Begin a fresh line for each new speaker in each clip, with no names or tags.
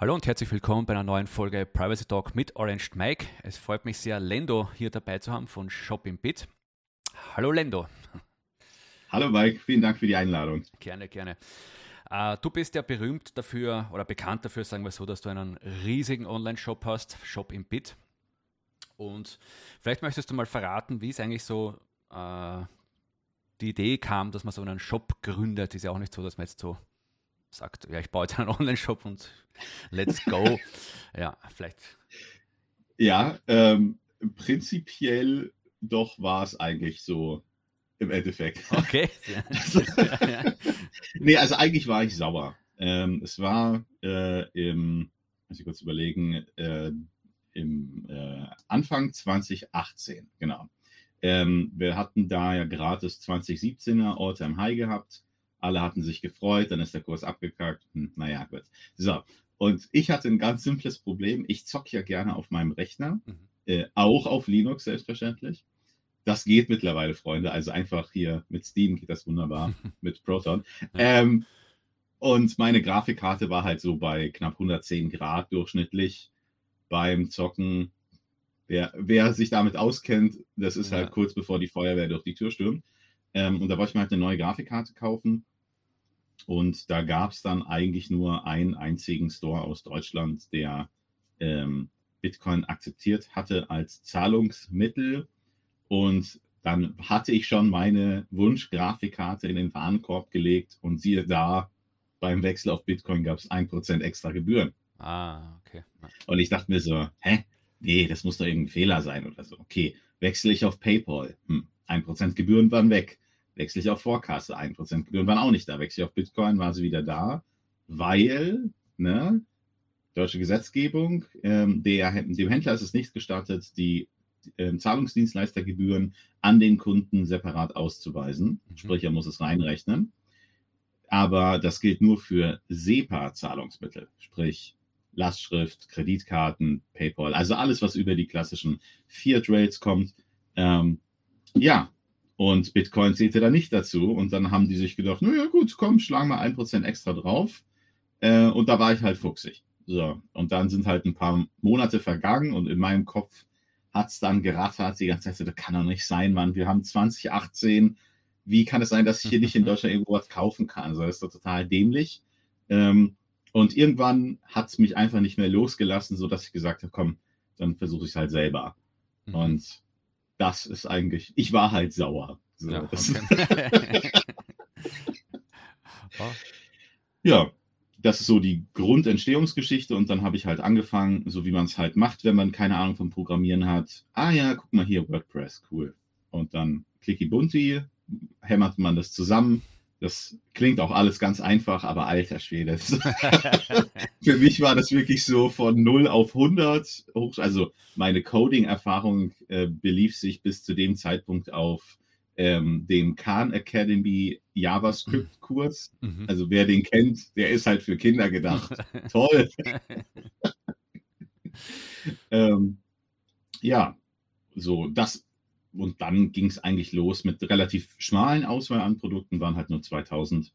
Hallo und herzlich willkommen bei einer neuen Folge Privacy Talk mit Orange Mike. Es freut mich sehr, Lendo hier dabei zu haben von Shop im Bit. Hallo Lendo.
Hallo Mike, vielen Dank für die Einladung.
Gerne, gerne. Uh, du bist ja berühmt dafür oder bekannt dafür, sagen wir so, dass du einen riesigen Online-Shop hast, Shop im Bit. Und vielleicht möchtest du mal verraten, wie es eigentlich so uh, die Idee kam, dass man so einen Shop gründet. Ist ja auch nicht so, dass man jetzt so sagt, ja, ich baue jetzt einen Online-Shop und let's go. ja, vielleicht.
Ja, ähm, prinzipiell doch war es eigentlich so im Endeffekt.
Okay.
also, nee, also eigentlich war ich sauer. Ähm, es war äh, im, muss ich kurz überlegen, äh, im äh, Anfang 2018, genau. Ähm, wir hatten da ja gratis 2017er All-Time High gehabt alle hatten sich gefreut, dann ist der Kurs abgekackt. Hm, naja, gut. So, und ich hatte ein ganz simples Problem. Ich zocke ja gerne auf meinem Rechner, mhm. äh, auch auf Linux selbstverständlich. Das geht mittlerweile, Freunde. Also einfach hier mit Steam geht das wunderbar, mit Proton. Ähm, und meine Grafikkarte war halt so bei knapp 110 Grad durchschnittlich beim Zocken. Wer, wer sich damit auskennt, das ist ja. halt kurz bevor die Feuerwehr durch die Tür stürmt. Ähm, und da wollte ich mir halt eine neue Grafikkarte kaufen. Und da gab es dann eigentlich nur einen einzigen Store aus Deutschland, der ähm, Bitcoin akzeptiert hatte als Zahlungsmittel. Und dann hatte ich schon meine Wunsch-Grafikkarte in den Warenkorb gelegt und siehe da, beim Wechsel auf Bitcoin gab es 1% extra Gebühren.
Ah, okay.
Und ich dachte mir so, hä? Nee, das muss doch irgendein Fehler sein oder so. Okay, wechsle ich auf PayPal. Hm, 1% Gebühren waren weg. Wechsle ich auf Vorkasse, 1% Gebühren waren auch nicht da. Wechsle ich auf Bitcoin, war sie wieder da, weil, ne, deutsche Gesetzgebung, ähm, der, dem Händler ist es nicht gestattet, die äh, Zahlungsdienstleistergebühren an den Kunden separat auszuweisen. Mhm. Sprich, er muss es reinrechnen. Aber das gilt nur für SEPA-Zahlungsmittel, sprich Lastschrift, Kreditkarten, PayPal, also alles, was über die klassischen Fiat-Rates kommt. Ähm, ja, und Bitcoin zählte da nicht dazu. Und dann haben die sich gedacht, naja gut, komm, schlagen wir ein Prozent extra drauf. Äh, und da war ich halt fuchsig. So, und dann sind halt ein paar Monate vergangen und in meinem Kopf hat es dann gerattert, die ganze Zeit, das kann doch nicht sein, Mann. Wir haben 2018. Wie kann es sein, dass ich hier nicht in Deutschland irgendwo was kaufen kann? Also, das ist doch total dämlich. Ähm, und irgendwann hat es mich einfach nicht mehr losgelassen, sodass ich gesagt habe, komm, dann versuche ich es halt selber. Mhm. Und das ist eigentlich, ich war halt sauer. So, ja, okay. oh. ja, das ist so die Grundentstehungsgeschichte und dann habe ich halt angefangen, so wie man es halt macht, wenn man keine Ahnung vom Programmieren hat. Ah ja, guck mal hier, WordPress, cool. Und dann klicki bunti, hämmert man das zusammen, das klingt auch alles ganz einfach, aber alter Schwede. Für mich war das wirklich so von 0 auf 100. Also meine Coding-Erfahrung äh, belief sich bis zu dem Zeitpunkt auf ähm, dem Khan Academy JavaScript-Kurs. Mhm. Also wer den kennt, der ist halt für Kinder gedacht. Toll. ähm, ja, so das und dann ging es eigentlich los mit relativ schmalen Auswahl an Produkten, waren halt nur 2000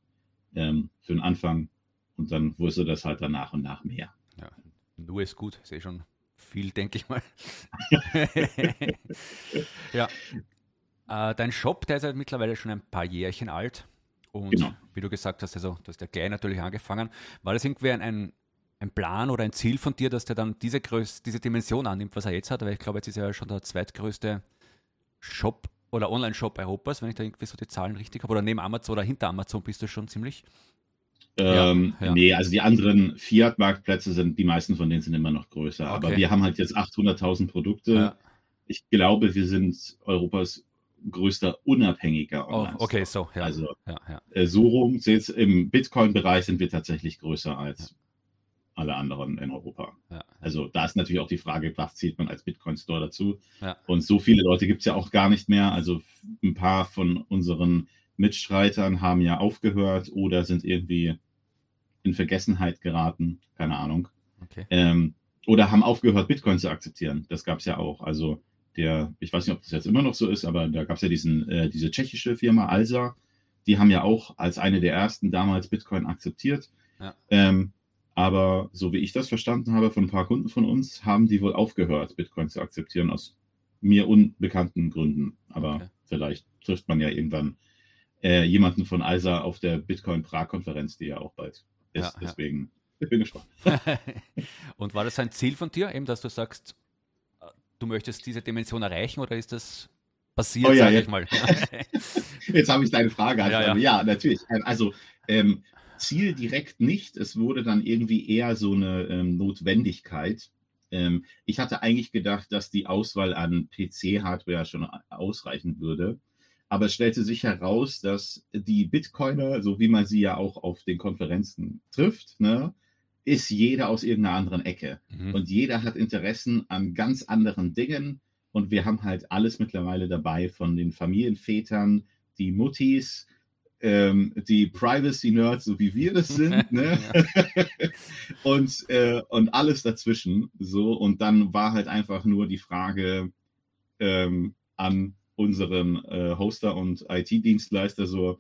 ähm, für den Anfang. Und dann wurde das halt dann nach und nach mehr.
Ja, nur ist gut, sehe schon viel, denke ich mal. ja. Äh, dein Shop, der ist halt mittlerweile schon ein paar Jährchen alt. Und genau. wie du gesagt hast, also, du hast ja gleich natürlich angefangen. War das irgendwie ein, ein, ein, Plan oder ein Ziel von dir, dass der dann diese, Größe, diese Dimension annimmt, was er jetzt hat? Weil ich glaube, jetzt ist er ja schon der zweitgrößte Shop oder Online-Shop Europas, wenn ich da irgendwie so die Zahlen richtig habe. Oder neben Amazon oder hinter Amazon bist du schon ziemlich.
Ähm, ja, ja. Nee, also die anderen Fiat-Marktplätze sind, die meisten von denen sind immer noch größer. Okay. Aber wir haben halt jetzt 800.000 Produkte. Ja. Ich glaube, wir sind Europas größter unabhängiger
oh, Online. Oh, okay, so,
ja. Also äh, so rum, jetzt im Bitcoin-Bereich sind wir tatsächlich größer als alle anderen in Europa. Ja. Also da ist natürlich auch die Frage, was zählt man als Bitcoin Store dazu? Ja. Und so viele Leute gibt es ja auch gar nicht mehr. Also ein paar von unseren Mitstreitern haben ja aufgehört oder sind irgendwie in Vergessenheit geraten, keine Ahnung. Okay. Ähm, oder haben aufgehört, Bitcoin zu akzeptieren. Das gab es ja auch. Also der, ich weiß nicht, ob das jetzt immer noch so ist, aber da gab es ja diesen, äh, diese tschechische Firma Alsa, die haben ja auch als eine der ersten damals Bitcoin akzeptiert. Ja. Ähm, Aber so wie ich das verstanden habe von ein paar Kunden von uns, haben die wohl aufgehört, Bitcoin zu akzeptieren aus mir unbekannten Gründen. Aber okay. vielleicht trifft man ja irgendwann äh, jemanden von ISA auf der Bitcoin Prag-Konferenz, die ja auch bald ist. Ja, Deswegen ich bin gespannt.
Und war das ein Ziel von dir, eben, dass du sagst, äh, du möchtest diese Dimension erreichen oder ist das passiert, oh, ja, sage ich mal?
jetzt habe ich deine Frage. Ja, ja. ja, natürlich. Ähm, also ähm, Ziel direkt nicht. Es wurde dann irgendwie eher so eine ähm, Notwendigkeit. Ähm, ich hatte eigentlich gedacht, dass die Auswahl an PC-Hardware schon ausreichen würde. Aber es stellte sich heraus, dass die Bitcoiner, so wie man sie ja auch auf den Konferenzen trifft, ne, ist jeder aus irgendeiner anderen Ecke. Mhm. Und jeder hat Interessen an ganz anderen Dingen. Und wir haben halt alles mittlerweile dabei, von den Familienvätern, die Muttis, ähm, die Privacy-Nerds, so wie wir das sind, ne? und, äh, und alles dazwischen. So, und dann war halt einfach nur die Frage ähm, an unseren äh, Hoster und IT-Dienstleister so,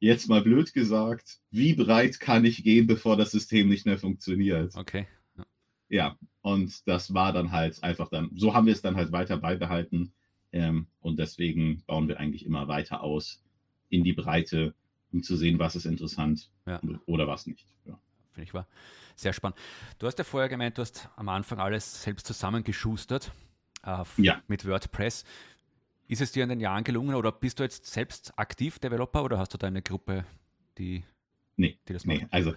jetzt mal blöd gesagt, wie breit kann ich gehen, bevor das System nicht mehr funktioniert?
Okay.
Ja, ja und das war dann halt einfach dann, so haben wir es dann halt weiter beibehalten. Ähm, und deswegen bauen wir eigentlich immer weiter aus in die Breite, um zu sehen, was ist interessant ja. oder was nicht. Ja.
Finde ich war sehr spannend. Du hast ja vorher gemeint, du hast am Anfang alles selbst zusammengeschustert äh, ja. mit WordPress. Ist es dir in den Jahren gelungen oder bist du jetzt selbst aktiv Developer oder hast du da eine Gruppe, die,
nee, die das macht? Nee, also,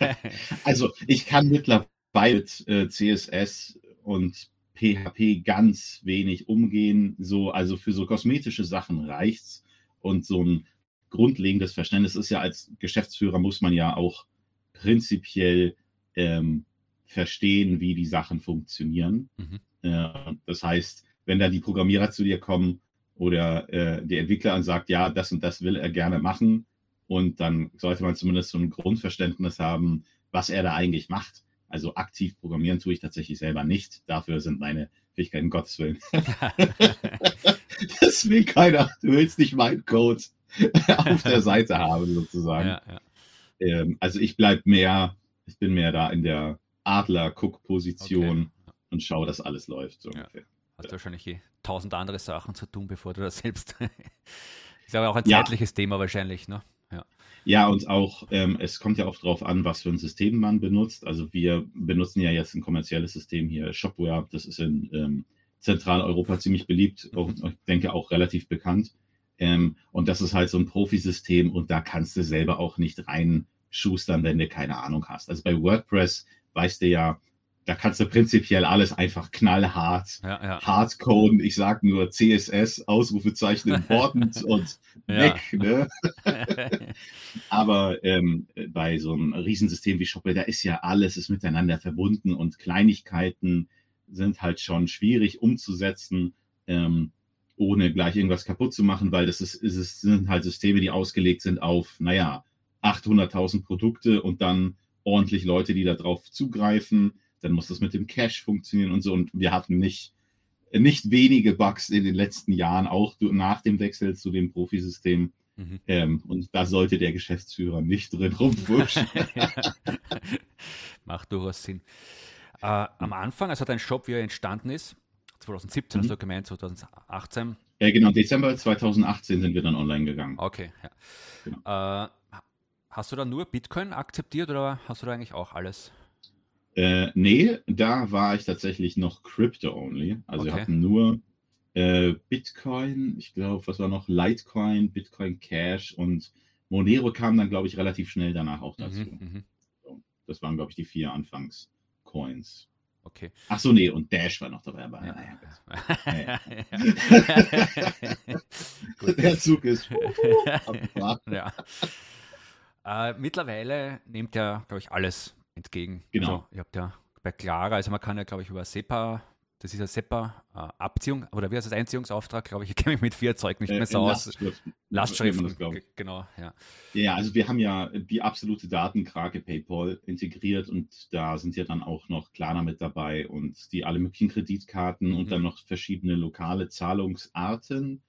also ich kann mittlerweile mit äh, CSS und PHP ganz wenig umgehen. So, also für so kosmetische Sachen reicht's. Und so ein grundlegendes Verständnis ist ja als Geschäftsführer muss man ja auch prinzipiell ähm, verstehen, wie die Sachen funktionieren. Mhm. Äh, das heißt, wenn da die Programmierer zu dir kommen oder äh, der Entwickler und sagt, ja, das und das will er gerne machen, und dann sollte man zumindest so ein Grundverständnis haben, was er da eigentlich macht. Also aktiv programmieren tue ich tatsächlich selber nicht. Dafür sind meine Fähigkeiten Gottes Willen. das will keiner. Du willst nicht meinen Code auf der Seite haben, sozusagen. Ja, ja. Ähm, also ich bleibe mehr, ich bin mehr da in der Adler-Cook-Position okay. und schaue, dass alles läuft. So
ja. Hast du wahrscheinlich eh tausend andere Sachen zu tun, bevor du das selbst. ist aber auch ein zeitliches Thema wahrscheinlich, ne?
Ja. Und auch, ähm, es kommt ja auch darauf an, was für ein System man benutzt. Also wir benutzen ja jetzt ein kommerzielles System hier, Shopware, das ist in ähm, Zentraleuropa ziemlich beliebt und ich denke auch relativ bekannt. Ähm, und das ist halt so ein Profisystem und da kannst du selber auch nicht reinschustern, wenn du keine Ahnung hast. Also bei WordPress weißt du ja, da kannst du prinzipiell alles einfach knallhart, ja, ja. hardcoden. Ich sag nur CSS, Ausrufezeichen important und weg. Ne? Aber ähm, bei so einem Riesensystem wie Shopware, da ist ja alles ist miteinander verbunden und Kleinigkeiten sind halt schon schwierig umzusetzen. Ähm, ohne gleich irgendwas kaputt zu machen, weil das ist, ist es sind halt Systeme, die ausgelegt sind auf, naja, 800.000 Produkte und dann ordentlich Leute, die da drauf zugreifen. Dann muss das mit dem Cache funktionieren und so. Und wir hatten nicht, nicht wenige Bugs in den letzten Jahren, auch nach dem Wechsel zu dem Profisystem. Mhm. Ähm, und da sollte der Geschäftsführer nicht drin rumwurschen.
Macht durchaus Sinn. Äh, am Anfang, also dein Shop, wie er entstanden ist, 2017 mhm. hast du gemeint, 2018?
Ja, genau, Dezember 2018 sind wir dann online gegangen.
Okay, ja. Genau. Äh, hast du da nur Bitcoin akzeptiert oder hast du da eigentlich auch alles?
Äh, nee, da war ich tatsächlich noch Crypto-only. Also okay. wir hatten nur äh, Bitcoin, ich glaube, was war noch? Litecoin, Bitcoin Cash und Monero kam dann, glaube ich, relativ schnell danach auch dazu. Mhm, mhm. so, das waren, glaube ich, die vier Anfangs-Coins.
Okay.
Ach so, nee, und Dash war noch dabei. Aber, ja. Naja, ja. Der Zug ist.
ja. Äh, mittlerweile nehmt ihr, glaube ich, alles entgegen.
Genau.
Also, ihr habt ja bei Clara, also man kann ja, glaube ich, über SEPA das ist eine SEPA-Abziehung, oder wie heißt das Einziehungsauftrag, glaube ich, ich kenne mich mit vier Zeug nicht mehr so äh, aus. Lastschrift, das, genau, ja.
Ja, also wir haben ja die absolute Datenkrake PayPal integriert und da sind ja dann auch noch Klarna mit dabei und die alle möglichen Kreditkarten mhm. und dann noch verschiedene lokale Zahlungsarten,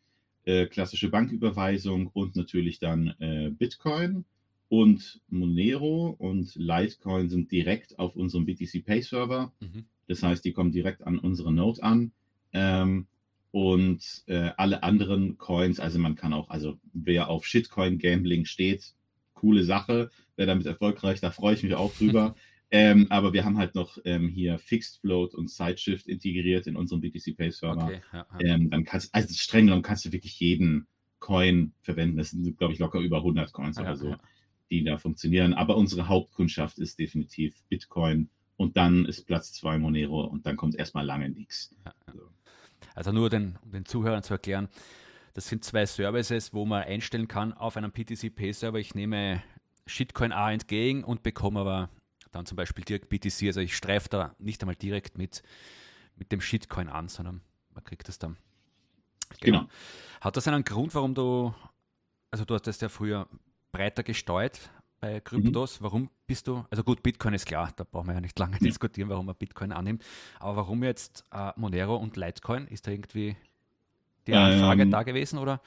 äh, klassische Banküberweisung und natürlich dann äh, Bitcoin und Monero und Litecoin sind direkt auf unserem BTC Pay Server. Mhm. Das heißt, die kommen direkt an unsere Node an. Ähm, und äh, alle anderen Coins, also man kann auch, also wer auf Shitcoin Gambling steht, coole Sache, wer damit erfolgreich, da freue ich mich auch drüber. ähm, aber wir haben halt noch ähm, hier Fixed Float und Sideshift integriert in unserem BTC Pay Server. Okay, ja, ja. Ähm, dann kannst also streng genommen kannst du wirklich jeden Coin verwenden. Das sind, glaube ich, locker über 100 Coins ja, oder so, die da funktionieren. Aber unsere Hauptkundschaft ist definitiv Bitcoin und dann ist Platz zwei Monero und dann kommt erstmal lange nichts. Also.
Also nur den, um den Zuhörern zu erklären, das sind zwei Services, wo man einstellen kann auf einem PTC-Pay-Server. Ich nehme Shitcoin A entgegen und bekomme aber dann zum Beispiel direkt BTC. Also ich streife da nicht einmal direkt mit, mit dem Shitcoin an, sondern man kriegt das dann. Genau. genau. Hat das einen Grund, warum du, also du das ja früher breiter gesteuert bei Kryptos. Mhm. Warum bist du, also gut, Bitcoin ist klar, da brauchen wir ja nicht lange ja. diskutieren, warum man Bitcoin annimmt. Aber warum jetzt äh, Monero und Litecoin? Ist da irgendwie die Anfrage ähm, da gewesen oder?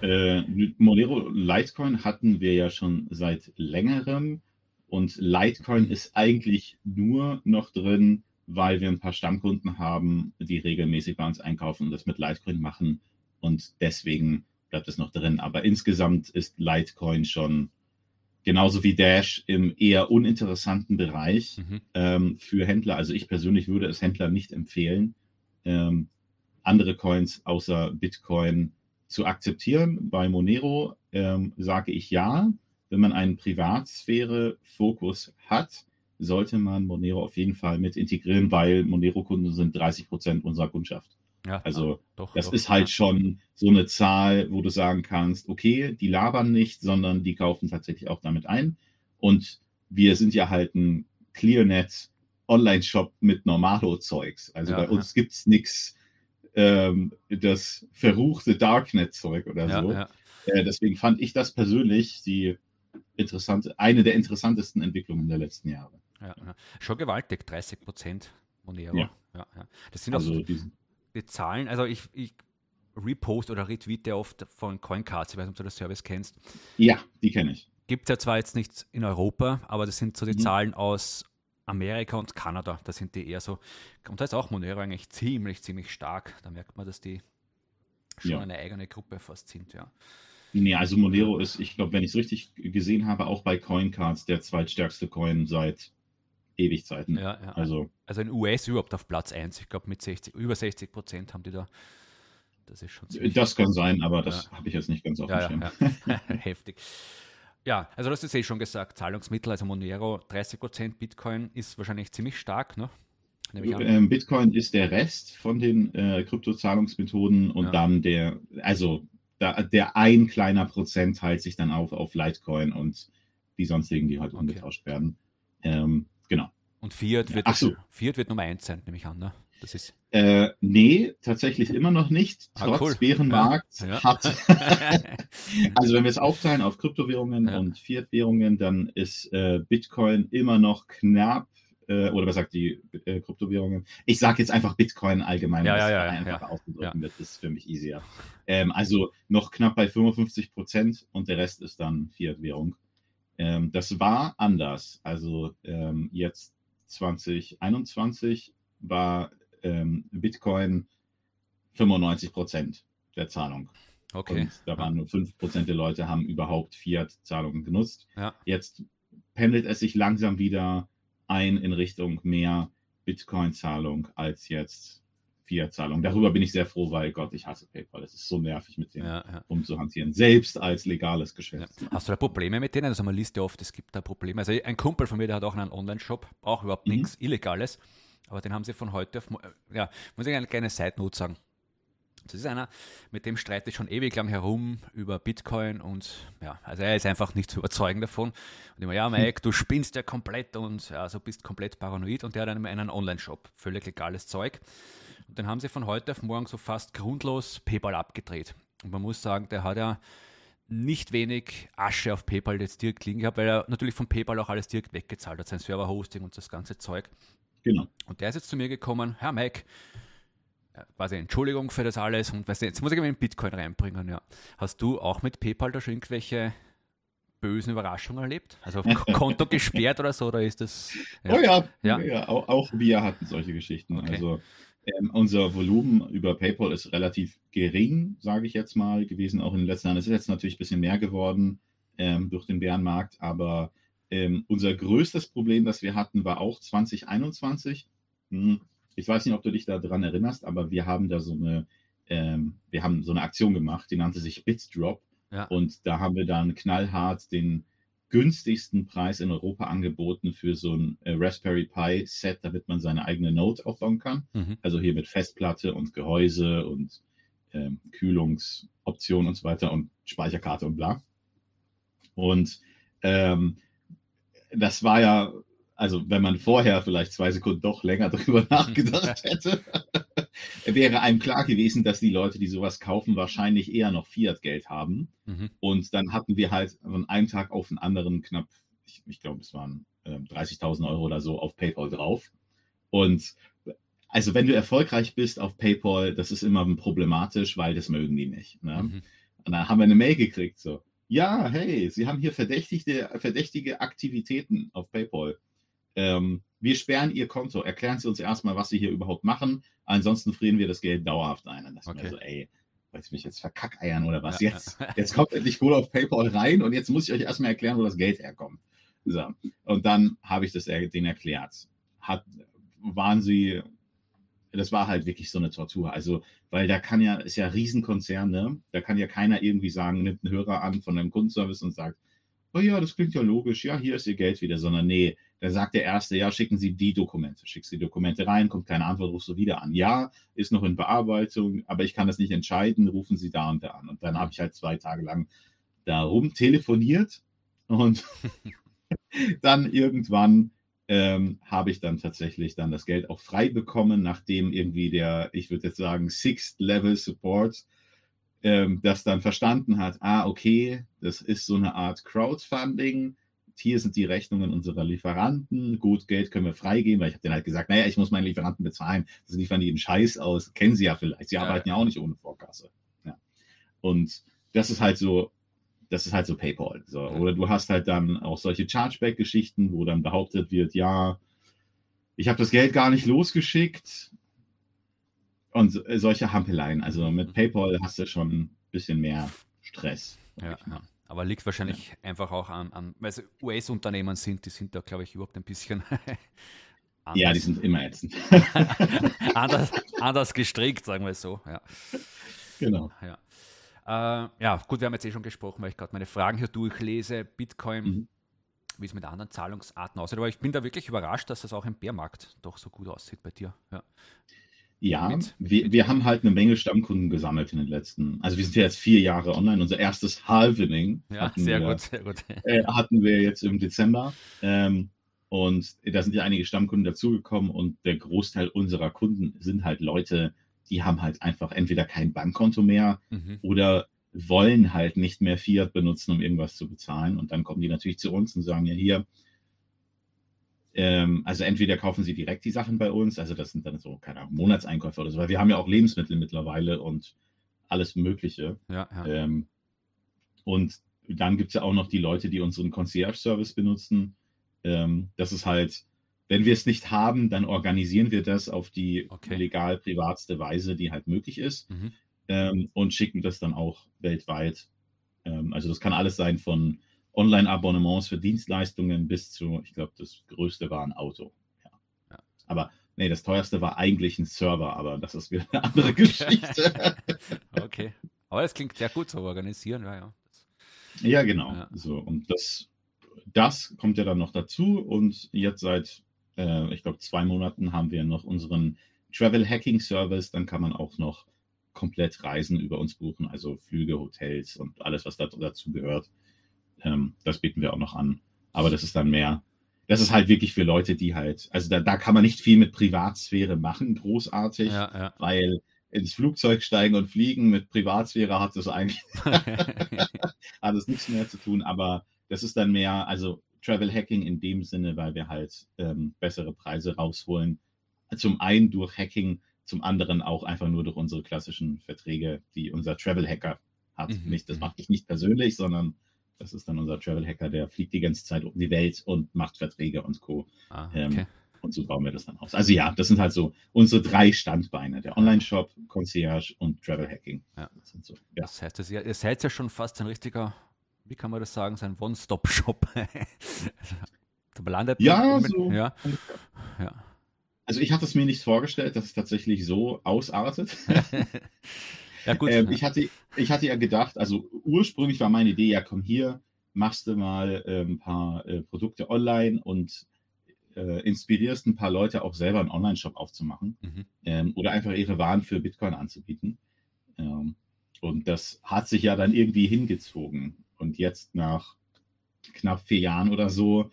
Äh, Monero, Litecoin hatten wir ja schon seit längerem und Litecoin ist eigentlich nur noch drin, weil wir ein paar Stammkunden haben, die regelmäßig bei uns einkaufen und das mit Litecoin machen und deswegen bleibt es noch drin. Aber insgesamt ist Litecoin schon genauso wie Dash im eher uninteressanten Bereich mhm. ähm, für Händler. Also ich persönlich würde es Händler nicht empfehlen, ähm, andere Coins außer Bitcoin zu akzeptieren. Bei Monero ähm, sage ich ja, wenn man einen Privatsphäre-Fokus hat, sollte man Monero auf jeden Fall mit integrieren, weil Monero-Kunden sind 30 Prozent unserer Kundschaft. Ja, also doch, das doch, ist halt ja. schon so eine Zahl, wo du sagen kannst, okay, die labern nicht, sondern die kaufen tatsächlich auch damit ein. Und wir sind ja halt ein ClearNet Online-Shop mit Normalo-Zeugs. Also ja, bei uns gibt es nichts, ähm, das verruchte Darknet-Zeug oder so. Äh, deswegen fand ich das persönlich die interessante, eine der interessantesten Entwicklungen der letzten Jahre.
Ja, Schon gewaltig, 30 Prozent Monero.
Ja. Das sind also auch diesen,
die Zahlen, also ich, ich repost oder retweete oft von CoinCards, ich weiß nicht, ob du das Service kennst.
Ja, die kenne ich.
Gibt es ja zwar jetzt nichts in Europa, aber das sind so die mhm. Zahlen aus Amerika und Kanada. Da sind die eher so, und da ist auch Monero eigentlich ziemlich, ziemlich stark. Da merkt man, dass die schon ja. eine eigene Gruppe fast sind, ja.
Nee, also Monero ist, ich glaube, wenn ich es richtig gesehen habe, auch bei CoinCards der zweitstärkste Coin seit Ewigzeiten.
Ja, ja. Also, also in US überhaupt auf Platz 1. Ich glaube, mit 60, über 60 Prozent haben die da.
Das ist schon Das kann sein, aber das ja. habe ich jetzt nicht ganz auf dem Schirm.
Heftig. Ja, also hast es eh schon gesagt, Zahlungsmittel, also Monero 30 Prozent, Bitcoin ist wahrscheinlich ziemlich stark, ne?
Ähm, Bitcoin ist der Rest von den äh, Kryptozahlungsmethoden und dann der, also da, der ein kleiner Prozent teilt sich dann auf auf Litecoin und die sonstigen, die halt okay. umgetauscht werden. Ähm.
Und Fiat wird, so. Fiat wird Nummer eins sein, nehme ich an. Ne? Das ist
äh, nee, tatsächlich immer noch nicht, ah, trotz cool. Bärenmarkt ja, ja. hat. also wenn wir es aufteilen auf Kryptowährungen ja. und Fiat-Währungen, dann ist äh, Bitcoin immer noch knapp, äh, oder was sagt die äh, Kryptowährungen? Ich sage jetzt einfach Bitcoin allgemein,
ja, ja, ja,
einfach ausgedrückt wird, das ist für mich easier. Ähm, also noch knapp bei 55 Prozent und der Rest ist dann Fiat-Währung. Ähm, das war anders. Also ähm, jetzt 2021 war ähm, Bitcoin 95 Prozent der Zahlung.
Okay.
Und da waren nur 5 Prozent der Leute haben überhaupt Fiat-Zahlungen genutzt.
Ja.
Jetzt pendelt es sich langsam wieder ein in Richtung mehr Bitcoin-Zahlung als jetzt Fiat-Zahlung. Darüber bin ich sehr froh, weil Gott, ich hasse PayPal. Es ist so nervig, mit dem ja, ja. umzuhantieren, selbst als legales Geschäft.
Ja. Hast du da Probleme mit denen? Also man liest ja oft, es gibt da Probleme. Also ein Kumpel von mir, der hat auch einen Online-Shop, braucht überhaupt mhm. nichts Illegales, aber den haben sie von heute auf, ja, muss ich eine kleine Side-Note sagen. Das ist einer, mit dem streite ich schon ewig lang herum über Bitcoin und ja, also er ist einfach nicht zu überzeugen davon. Und immer, ja, Mike, du spinnst ja komplett und ja, so bist komplett paranoid und der hat einen, einen Online-Shop, völlig legales Zeug. Und dann haben sie von heute auf morgen so fast grundlos PayPal abgedreht. Und man muss sagen, der hat ja nicht wenig Asche auf PayPal jetzt direkt liegen gehabt, weil er natürlich von PayPal auch alles direkt weggezahlt hat, sein Server-Hosting und das ganze Zeug.
Genau.
Und der ist jetzt zu mir gekommen, Herr Mike, quasi Entschuldigung für das alles und weißt du, jetzt muss ich mir einen Bitcoin reinbringen, ja. Hast du auch mit PayPal da schon irgendwelche bösen Überraschungen erlebt? Also Konto gesperrt oder so, oder ist das?
Ja. Oh ja, ja. ja auch, auch, wir hatten solche Geschichten. Okay. Also ähm, unser Volumen über PayPal ist relativ gering, sage ich jetzt mal, gewesen, auch in den letzten Jahren. Es ist jetzt natürlich ein bisschen mehr geworden ähm, durch den Bärenmarkt, aber ähm, unser größtes Problem, das wir hatten, war auch 2021. Hm, ich weiß nicht, ob du dich daran erinnerst, aber wir haben da so eine, ähm, wir haben so eine Aktion gemacht, die nannte sich BitDrop. Ja. Und da haben wir dann knallhart den günstigsten Preis in Europa angeboten für so ein äh, Raspberry Pi Set, damit man seine eigene Note aufbauen kann. Mhm. Also hier mit Festplatte und Gehäuse und ähm, Kühlungsoption und so weiter und Speicherkarte und bla. Und ähm, das war ja, also wenn man vorher vielleicht zwei Sekunden doch länger drüber nachgedacht hätte, wäre einem klar gewesen, dass die Leute, die sowas kaufen, wahrscheinlich eher noch Fiat-Geld haben. Mhm. Und dann hatten wir halt von einem Tag auf den anderen knapp, ich, ich glaube, es waren äh, 30.000 Euro oder so auf PayPal drauf. Und also wenn du erfolgreich bist auf PayPal, das ist immer problematisch, weil das mögen die nicht. Ne? Mhm. Und dann haben wir eine Mail gekriegt, so, ja, hey, Sie haben hier verdächtige, verdächtige Aktivitäten auf PayPal. Ähm, wir sperren Ihr Konto. Erklären Sie uns erstmal, was Sie hier überhaupt machen. Ansonsten frieren wir das Geld dauerhaft ein. Und das okay. so, ey, wollt ihr mich jetzt verkackeiern oder was? Ja. Jetzt, jetzt kommt endlich Kohle auf PayPal rein und jetzt muss ich euch erstmal erklären, wo das Geld herkommt. So. Und dann habe ich das denen erklärt. Hat, waren sie, das war halt wirklich so eine Tortur. Also, weil da kann ja, ist ja Riesenkonzern, ne? Da kann ja keiner irgendwie sagen, nimmt einen Hörer an von einem Kundenservice und sagt, oh ja, das klingt ja logisch, ja, hier ist Ihr Geld wieder, sondern nee, da sagt der Erste, ja, schicken Sie die Dokumente. Schickst die Dokumente rein, kommt keine Antwort, rufst du wieder an. Ja, ist noch in Bearbeitung, aber ich kann das nicht entscheiden, rufen Sie da und da an. Und dann habe ich halt zwei Tage lang darum telefoniert und dann irgendwann ähm, habe ich dann tatsächlich dann das Geld auch frei bekommen, nachdem irgendwie der, ich würde jetzt sagen, Sixth Level Support ähm, das dann verstanden hat, ah, okay, das ist so eine Art Crowdfunding hier sind die Rechnungen unserer Lieferanten, gut, Geld können wir freigeben, weil ich habe denen halt gesagt, naja, ich muss meinen Lieferanten bezahlen, das liefern die einen Scheiß aus, kennen sie ja vielleicht, sie ja. arbeiten ja auch nicht ohne Vorkasse. Ja. Und das ist halt so, das ist halt so PayPal. So. Oder du hast halt dann auch solche Chargeback-Geschichten, wo dann behauptet wird, ja, ich habe das Geld gar nicht losgeschickt. Und solche Hampeleien. Also mit mhm. PayPal hast du schon ein bisschen mehr Stress.
Ja, ja. Aber liegt wahrscheinlich ja. einfach auch an, an weil es US-Unternehmen sind, die sind da, glaube ich, überhaupt ein bisschen
anders. Ja, die sind immer ätzend.
anders, anders gestrickt, sagen wir es so. Ja.
Genau.
Ja. Äh, ja, gut, wir haben jetzt eh schon gesprochen, weil ich gerade meine Fragen hier durchlese. Bitcoin, mhm. wie es mit anderen Zahlungsarten aussieht. Aber ich bin da wirklich überrascht, dass das auch im Bärmarkt doch so gut aussieht bei dir. Ja.
Ja, mit, wir, wir haben halt eine Menge Stammkunden gesammelt in den letzten, also wir sind ja jetzt vier Jahre online. Unser erstes Halvening
ja, sehr wir, gut, sehr gut.
Äh, hatten wir jetzt im Dezember. Ähm, und da sind ja einige Stammkunden dazugekommen und der Großteil unserer Kunden sind halt Leute, die haben halt einfach entweder kein Bankkonto mehr mhm. oder wollen halt nicht mehr Fiat benutzen, um irgendwas zu bezahlen. Und dann kommen die natürlich zu uns und sagen ja hier, ähm, also entweder kaufen sie direkt die Sachen bei uns, also das sind dann so, keine Ahnung, Monatseinkäufe oder so, weil wir haben ja auch Lebensmittel mittlerweile und alles Mögliche.
Ja, ja.
Ähm, und dann gibt es ja auch noch die Leute, die unseren Concierge-Service benutzen. Ähm, das ist halt, wenn wir es nicht haben, dann organisieren wir das auf die okay. legal privatste Weise, die halt möglich ist mhm. ähm, und schicken das dann auch weltweit. Ähm, also das kann alles sein von Online-Abonnements für Dienstleistungen bis zu, ich glaube, das größte war ein Auto. Ja. Ja. Aber nee, das teuerste war eigentlich ein Server, aber das ist wieder eine andere Geschichte.
okay. Aber das klingt sehr gut zu organisieren, ja, ja.
Ja, genau. Ja. So, und das, das kommt ja dann noch dazu. Und jetzt seit, äh, ich glaube, zwei Monaten haben wir noch unseren Travel Hacking Service. Dann kann man auch noch komplett Reisen über uns buchen, also Flüge, Hotels und alles, was dazu gehört. Ähm, das bieten wir auch noch an. Aber das ist dann mehr, das ist halt wirklich für Leute, die halt, also da, da kann man nicht viel mit Privatsphäre machen, großartig, ja, ja. weil ins Flugzeug steigen und fliegen mit Privatsphäre hat das eigentlich hat es nichts mehr zu tun, aber das ist dann mehr, also Travel Hacking in dem Sinne, weil wir halt ähm, bessere Preise rausholen. Zum einen durch Hacking, zum anderen auch einfach nur durch unsere klassischen Verträge, die unser Travel Hacker hat. Mhm. Nicht, das mhm. mache ich nicht persönlich, sondern Das ist dann unser Travel Hacker, der fliegt die ganze Zeit um die Welt und macht Verträge und Co. Ah, ähm, okay. ähm, und so bauen wir das dann aus. Also ja, das sind halt so unsere drei Standbeine: der Online-Shop, Concierge und Travel Hacking.
Ja. Das, so, ja. das heißt, ihr seid ja schon fast ein richtiger, wie kann man das sagen, so ein One-Stop-Shop.
da landet ja, mit, so. ja, ja. Also ich hatte es mir nicht vorgestellt, dass es tatsächlich so ausartet. ja, gut. Ähm, ich, hatte, ich hatte ja gedacht, also ursprünglich war meine Idee, ja komm hier, machst du mal äh, ein paar äh, Produkte online und äh, inspirierst ein paar Leute auch selber einen Online-Shop aufzumachen mhm. ähm, oder einfach ihre Waren für Bitcoin anzubieten. Ähm, und das hat sich ja dann irgendwie hingezogen. Und jetzt nach knapp vier Jahren oder so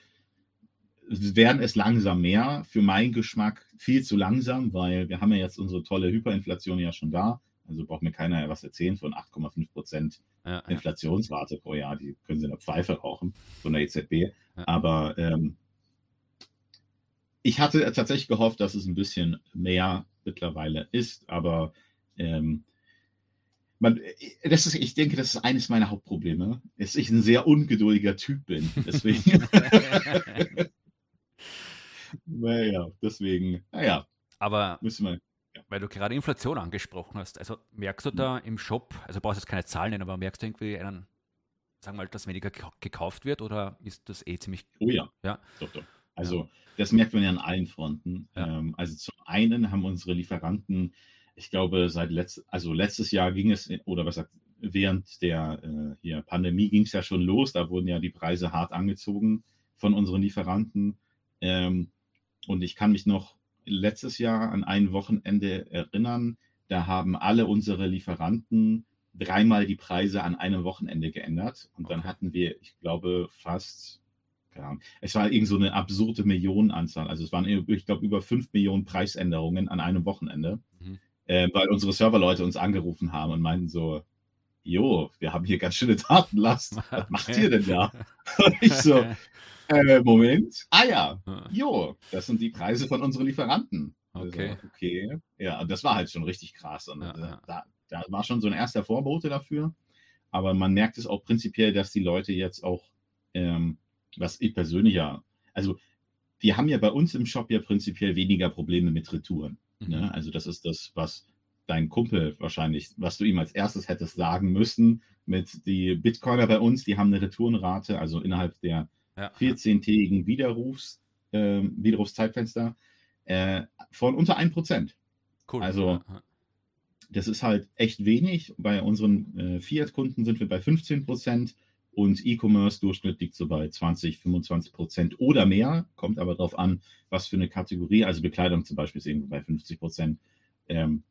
werden es langsam mehr. Für meinen Geschmack viel zu langsam, weil wir haben ja jetzt unsere tolle Hyperinflation ja schon da. Also braucht mir keiner was erzählen von 8,5 Prozent ja, Inflationsrate pro Jahr. Die können sie in der Pfeife rauchen von der EZB. Aber ähm, ich hatte tatsächlich gehofft, dass es ein bisschen mehr mittlerweile ist, aber ähm, man, das ist, ich denke, das ist eines meiner Hauptprobleme, dass ich ein sehr ungeduldiger Typ bin. Deswegen. naja, deswegen, naja.
Aber müssen wir. Weil du gerade Inflation angesprochen hast, also merkst du da im Shop, also brauchst du jetzt keine Zahlen nennen, aber merkst du irgendwie einen, sagen wir mal, dass weniger gekauft wird oder ist das eh ziemlich.
Oh ja. Ja. Doch, doch. Also das merkt man ja an allen Fronten. Ja. Ähm, also zum einen haben unsere Lieferanten, ich glaube, seit letzt, also letztes Jahr ging es, oder was sagt, während der äh, hier Pandemie ging es ja schon los, da wurden ja die Preise hart angezogen von unseren Lieferanten. Ähm, und ich kann mich noch letztes Jahr an ein Wochenende erinnern, da haben alle unsere Lieferanten dreimal die Preise an einem Wochenende geändert. Und dann hatten wir, ich glaube, fast keine Ahnung. Es war irgend so eine absurde Millionenanzahl. Also es waren, ich glaube, über fünf Millionen Preisänderungen an einem Wochenende, mhm. äh, weil unsere Serverleute uns angerufen haben und meinten so, jo, wir haben hier ganz schöne Datenlast. Was macht ihr denn da? Und ich so, äh, Moment. Ah ja, jo, das sind die Preise von unseren Lieferanten.
Okay.
Also, okay. Ja, das war halt schon richtig krass. Und ja, äh, da, da war schon so ein erster Vorbote dafür. Aber man merkt es auch prinzipiell, dass die Leute jetzt auch ähm, was ich persönlich ja, also wir haben ja bei uns im Shop ja prinzipiell weniger Probleme mit Retouren. Ne? Mhm. Ne? Also das ist das, was dein Kumpel wahrscheinlich, was du ihm als erstes hättest sagen müssen, mit die Bitcoiner bei uns, die haben eine Retourenrate, also innerhalb der ja. 14-tägigen Widerrufs, äh, Widerrufszeitfenster äh, von unter 1%. Cool. Also das ist halt echt wenig. Bei unseren äh, Fiat-Kunden sind wir bei 15 Prozent und E-Commerce-Durchschnitt liegt so bei 20, 25 Prozent oder mehr. Kommt aber darauf an, was für eine Kategorie. Also Bekleidung zum Beispiel ist irgendwo bei 50 Prozent. Ähm,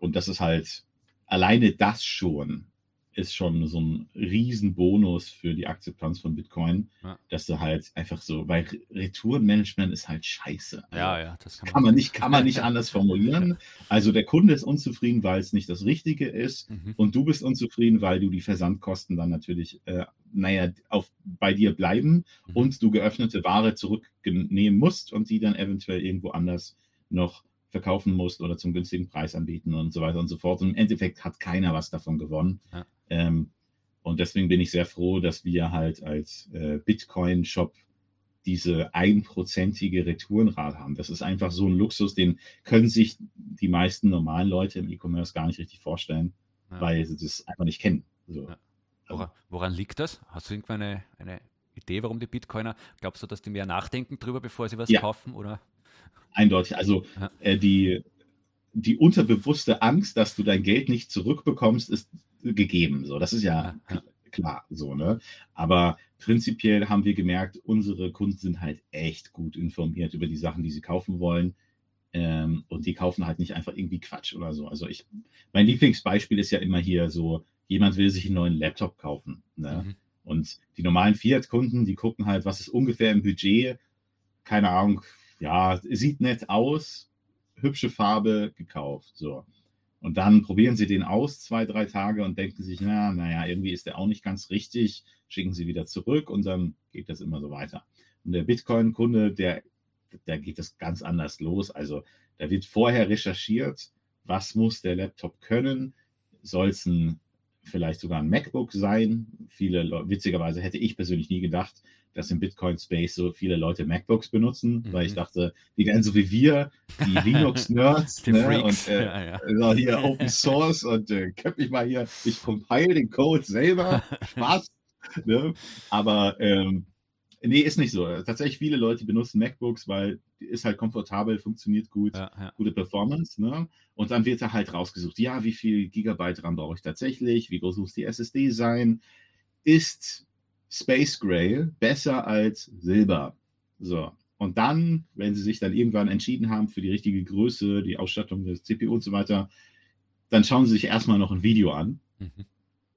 und das ist halt alleine das schon ist schon so ein Riesenbonus für die Akzeptanz von Bitcoin, ja. dass du halt einfach so, weil Retourenmanagement ist halt scheiße.
Also ja, ja,
das kann man, kann man, nicht, kann man nicht anders formulieren. Also der Kunde ist unzufrieden, weil es nicht das Richtige ist mhm. und du bist unzufrieden, weil du die Versandkosten dann natürlich, äh, naja, auf, bei dir bleiben mhm. und du geöffnete Ware zurücknehmen musst und die dann eventuell irgendwo anders noch verkaufen musst oder zum günstigen Preis anbieten und so weiter und so fort. Und im Endeffekt hat keiner was davon gewonnen. Ja. Ähm, und deswegen bin ich sehr froh, dass wir halt als äh, Bitcoin-Shop diese einprozentige Retourenrate haben. Das ist einfach so ein Luxus, den können sich die meisten normalen Leute im E-Commerce gar nicht richtig vorstellen, ja. weil sie das einfach nicht kennen. So. Ja.
Woran, woran, liegt das? Hast du irgendwann eine, eine Idee, warum die Bitcoiner, glaubst du, dass die mehr nachdenken drüber, bevor sie was kaufen? Oder?
Eindeutig. Also äh, die, die unterbewusste Angst, dass du dein Geld nicht zurückbekommst, ist gegeben. So, das ist ja klar so, ne? Aber prinzipiell haben wir gemerkt, unsere Kunden sind halt echt gut informiert über die Sachen, die sie kaufen wollen. Ähm, und die kaufen halt nicht einfach irgendwie Quatsch oder so. Also ich, mein Lieblingsbeispiel ist ja immer hier so, jemand will sich einen neuen Laptop kaufen. Ne? Mhm. Und die normalen Fiat-Kunden, die gucken halt, was ist ungefähr im Budget, keine Ahnung, ja, sieht nett aus, hübsche Farbe gekauft. So. Und dann probieren sie den aus, zwei, drei Tage und denken sich, na, naja, irgendwie ist der auch nicht ganz richtig, schicken sie wieder zurück und dann geht das immer so weiter. Und der Bitcoin-Kunde, der, der geht das ganz anders los. Also da wird vorher recherchiert, was muss der Laptop können? Soll es ein vielleicht sogar ein MacBook sein. Viele, witzigerweise hätte ich persönlich nie gedacht, dass im Bitcoin-Space so viele Leute MacBooks benutzen, mhm. weil ich mhm. dachte, die werden so wie wir, die Linux-Nerds, ne? und äh, ja, ja. hier Open Source und äh, könnte mich mal hier, ich compile den Code selber, Spaß. ne? Aber ähm, nee, ist nicht so. Tatsächlich viele Leute benutzen MacBooks, weil ist halt komfortabel, funktioniert gut, ja, ja. gute Performance. Ne? Und dann wird da halt rausgesucht, ja, wie viel Gigabyte RAM brauche ich tatsächlich, wie groß muss die SSD sein, ist Space Gray besser als Silber. So. Und dann, wenn sie sich dann irgendwann entschieden haben für die richtige Größe, die Ausstattung des CPU und so weiter, dann schauen sie sich erstmal noch ein Video an mhm.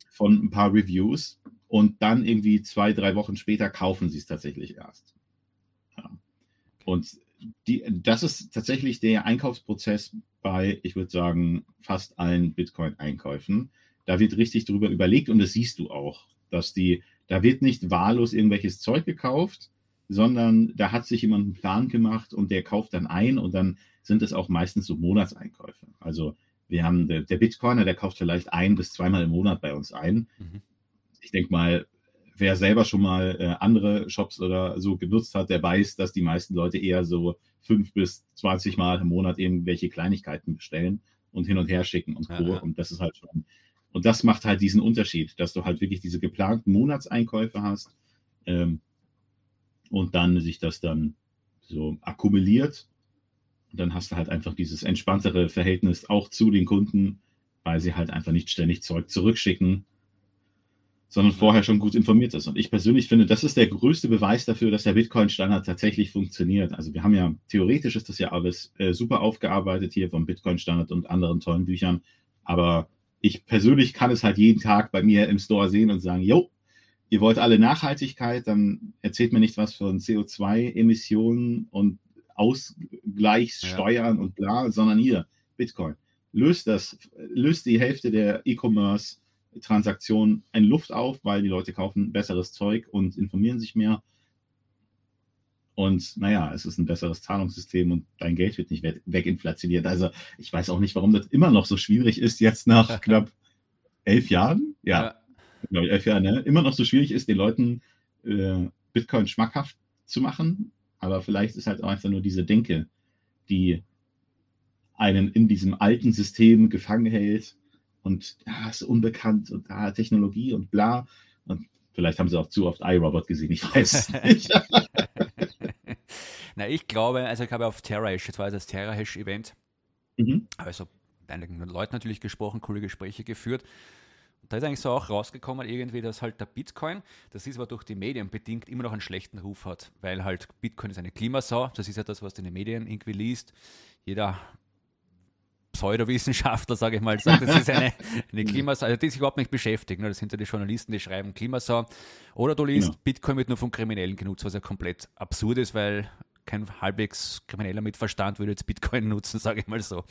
von ein paar Reviews und dann irgendwie zwei, drei Wochen später kaufen sie es tatsächlich erst. Ja. Und die, das ist tatsächlich der Einkaufsprozess bei, ich würde sagen, fast allen Bitcoin-Einkäufen. Da wird richtig drüber überlegt und das siehst du auch, dass die da wird nicht wahllos irgendwelches Zeug gekauft, sondern da hat sich jemand einen Plan gemacht und der kauft dann ein und dann sind es auch meistens so Monatseinkäufe. Also wir haben der, der Bitcoiner, der kauft vielleicht ein bis zweimal im Monat bei uns ein. Mhm. Ich denke mal, wer selber schon mal äh, andere Shops oder so genutzt hat, der weiß, dass die meisten Leute eher so fünf bis zwanzig Mal im Monat irgendwelche Kleinigkeiten bestellen und hin und her schicken und Co. Ja, ja. Und das ist halt schon und das macht halt diesen Unterschied, dass du halt wirklich diese geplanten Monatseinkäufe hast ähm, und dann sich das dann so akkumuliert. Und dann hast du halt einfach dieses entspanntere Verhältnis auch zu den Kunden, weil sie halt einfach nicht ständig Zeug zurückschicken, sondern vorher schon gut informiert ist. Und ich persönlich finde, das ist der größte Beweis dafür, dass der Bitcoin-Standard tatsächlich funktioniert. Also wir haben ja, theoretisch ist das ja alles äh, super aufgearbeitet hier vom Bitcoin-Standard und anderen tollen Büchern, aber ich persönlich kann es halt jeden Tag bei mir im Store sehen und sagen, jo, ihr wollt alle Nachhaltigkeit, dann erzählt mir nicht was von CO2-Emissionen und Ausgleichssteuern ja. und bla, sondern hier, Bitcoin. Löst das, löst die Hälfte der E-Commerce-Transaktionen in Luft auf, weil die Leute kaufen besseres Zeug und informieren sich mehr. Und naja, es ist ein besseres Zahlungssystem und dein Geld wird nicht weginflationiert. Also ich weiß auch nicht, warum das immer noch so schwierig ist, jetzt nach knapp elf Jahren. Ja, ja. elf Jahre, ne? Immer noch so schwierig ist, den Leuten äh, Bitcoin schmackhaft zu machen. Aber vielleicht ist halt auch einfach nur diese Denke, die einen in diesem alten System gefangen hält und ja, ist unbekannt und da ah, Technologie und bla. Und vielleicht haben sie auch zu oft iRobot gesehen, ich weiß es nicht.
Na, ich glaube, also ich habe auf TerraHash, jetzt war das TerraHash-Event, mhm. also mit einigen Leuten natürlich gesprochen, coole Gespräche geführt. Und da ist eigentlich so auch rausgekommen, irgendwie, dass halt der Bitcoin, das ist aber durch die Medien bedingt, immer noch einen schlechten Ruf hat, weil halt Bitcoin ist eine Klimasau, das ist ja das, was du in den Medien irgendwie liest. Jeder Pseudowissenschaftler, sage ich mal, sagt, das ist eine, eine Klimasau, also die sich überhaupt nicht beschäftigen. Ne? Das sind ja die Journalisten, die schreiben Klimasau. Oder du liest, genau. Bitcoin wird nur von Kriminellen genutzt, was ja komplett absurd ist, weil kein halbwegs Krimineller mit Verstand würde jetzt Bitcoin nutzen, sage ich mal so.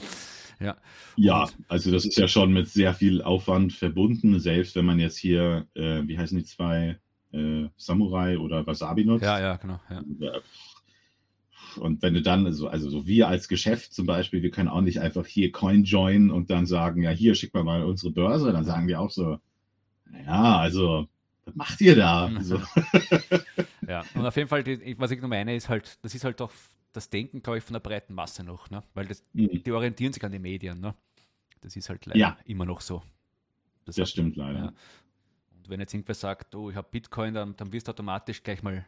Ja, ja also das ist ja schon mit sehr viel Aufwand verbunden, selbst wenn man jetzt hier, äh, wie heißen die zwei, äh, Samurai oder Wasabi nutzt.
Ja, ja, genau. Ja.
Und wenn du dann, also, also so wir als Geschäft zum Beispiel, wir können auch nicht einfach hier Coin joinen und dann sagen, ja, hier schick mal mal unsere Börse, dann sagen wir auch so, ja, also, macht ihr da? So.
Ja, und auf jeden Fall, die, was ich nur meine, ist halt, das ist halt doch das Denken, glaube ich, von der breiten Masse noch, ne? weil das, mhm. die orientieren sich an die Medien. Ne? Das ist halt leider ja. immer noch so.
Das, das hat, stimmt leider. Ja.
Und wenn jetzt irgendwer sagt, oh, ich habe Bitcoin, dann, dann wirst du automatisch gleich mal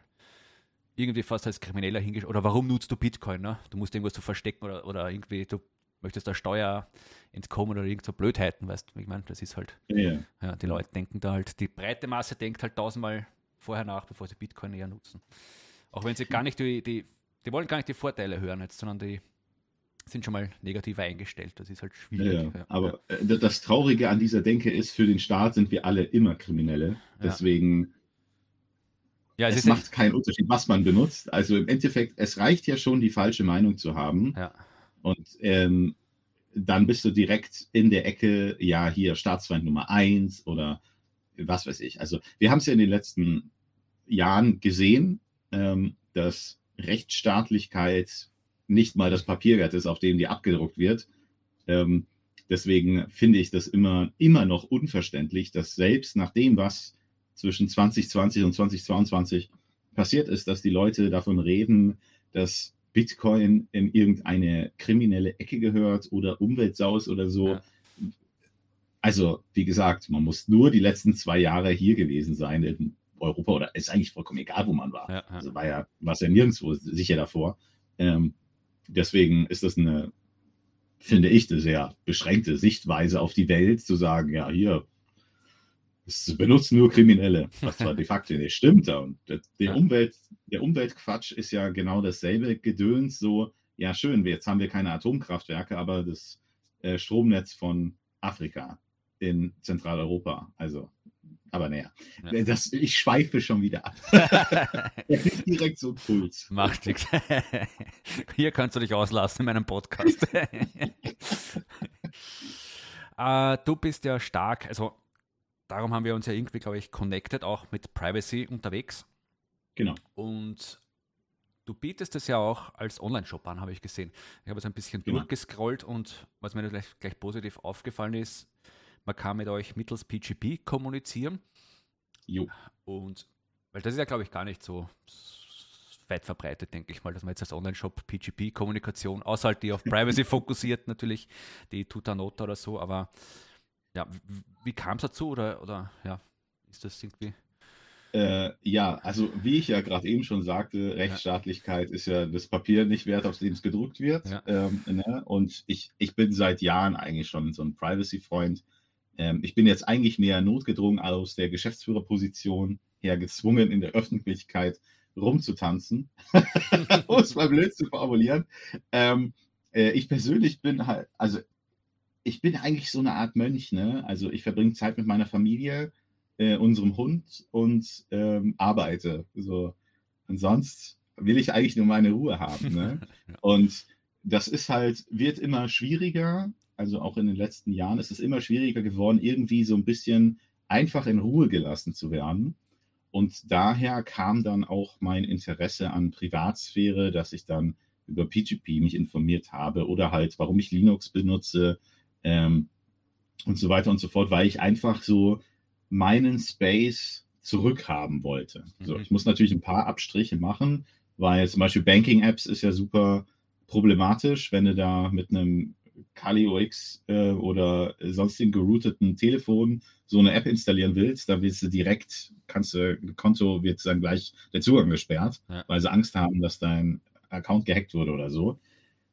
irgendwie fast als Krimineller hingestellt. Oder warum nutzt du Bitcoin? Ne? Du musst irgendwas zu verstecken oder, oder irgendwie, du möchtest der Steuer entkommen oder irgend so Blödheiten, weißt du, ich meine, das ist halt, ja. ja. die Leute denken da halt, die breite Masse denkt halt tausendmal vorher nach, bevor sie Bitcoin eher nutzen. Auch wenn sie gar nicht die, die, die wollen gar nicht die Vorteile hören jetzt, sondern die sind schon mal negativ eingestellt. Das ist halt schwierig.
Ja, ja. Aber ja. Äh, das Traurige an dieser Denke ist, für den Staat sind wir alle immer Kriminelle. Deswegen ja, es, es macht keinen Unterschied, was man benutzt. Also im Endeffekt, es reicht ja schon, die falsche Meinung zu haben. Und ähm, dann bist du direkt in der Ecke, ja, hier Staatsfeind Nummer eins oder was weiß ich. Also wir haben es ja in den letzten Jahren gesehen, ähm, dass Rechtsstaatlichkeit nicht mal das Papier wert ist, auf dem die abgedruckt wird. Ähm, deswegen finde ich das immer, immer noch unverständlich, dass selbst nach dem, was zwischen 2020 und 2022 passiert ist, dass die Leute davon reden, dass Bitcoin in irgendeine kriminelle Ecke gehört oder Umweltsaus oder so. Ja. Also, wie gesagt, man muss nur die letzten zwei Jahre hier gewesen sein in Europa oder ist eigentlich vollkommen egal, wo man war. Ja, ja. Also war ja, war es ja nirgendwo sicher davor. Ähm, deswegen ist das eine, finde ich, eine sehr beschränkte Sichtweise auf die Welt, zu sagen, ja, hier, es benutzen nur Kriminelle, was zwar de facto nicht stimmt. Und der, der, Umwelt, der Umweltquatsch ist ja genau dasselbe Gedöns, so, ja schön, jetzt haben wir keine Atomkraftwerke, aber das äh, Stromnetz von Afrika in Zentraleuropa, also aber naja, ja. das, ich schweife schon wieder ab. direkt so Puls.
Macht nichts. Hier kannst du dich auslassen in meinem Podcast. uh, du bist ja stark, also darum haben wir uns ja irgendwie, glaube ich, connected, auch mit Privacy unterwegs.
Genau.
Und du bietest es ja auch als Online-Shop an, habe ich gesehen. Ich habe es ein bisschen genau. durchgescrollt und was mir gleich, gleich positiv aufgefallen ist, man kann mit euch mittels PGP kommunizieren.
Jo.
Und weil das ist ja, glaube ich, gar nicht so weit verbreitet, denke ich mal, dass man jetzt als Online-Shop PGP-Kommunikation, außer halt die auf Privacy fokussiert natürlich, die Tutanota oder so, aber ja, wie kam es dazu oder, oder ja, ist das irgendwie?
Äh, ja, also wie ich ja gerade eben schon sagte, Rechtsstaatlichkeit ja. ist ja das Papier nicht wert, auf dem es gedruckt wird. Ja. Ähm, ne? Und ich, ich bin seit Jahren eigentlich schon so ein Privacy-Freund. Ähm, ich bin jetzt eigentlich mehr notgedrungen aus der Geschäftsführerposition her gezwungen, in der Öffentlichkeit rumzutanzen, um es mal blöd zu formulieren. Ähm, äh, ich persönlich bin halt, also ich bin eigentlich so eine Art Mönch, ne? Also ich verbringe Zeit mit meiner Familie, äh, unserem Hund und ähm, arbeite. So. Und sonst will ich eigentlich nur meine Ruhe haben. Ne? Und das ist halt, wird immer schwieriger, also auch in den letzten Jahren ist es immer schwieriger geworden, irgendwie so ein bisschen einfach in Ruhe gelassen zu werden. Und daher kam dann auch mein Interesse an Privatsphäre, dass ich dann über PGP mich informiert habe oder halt, warum ich Linux benutze ähm, und so weiter und so fort, weil ich einfach so meinen Space zurückhaben wollte. So, mhm. ich muss natürlich ein paar Abstriche machen, weil zum Beispiel Banking-Apps ist ja super problematisch, wenn du da mit einem Kali OX äh, oder sonstigen gerouteten Telefon so eine App installieren willst, da willst du direkt, kannst du, Konto wird dann gleich der Zugang gesperrt, ja. weil sie Angst haben, dass dein Account gehackt wurde oder so.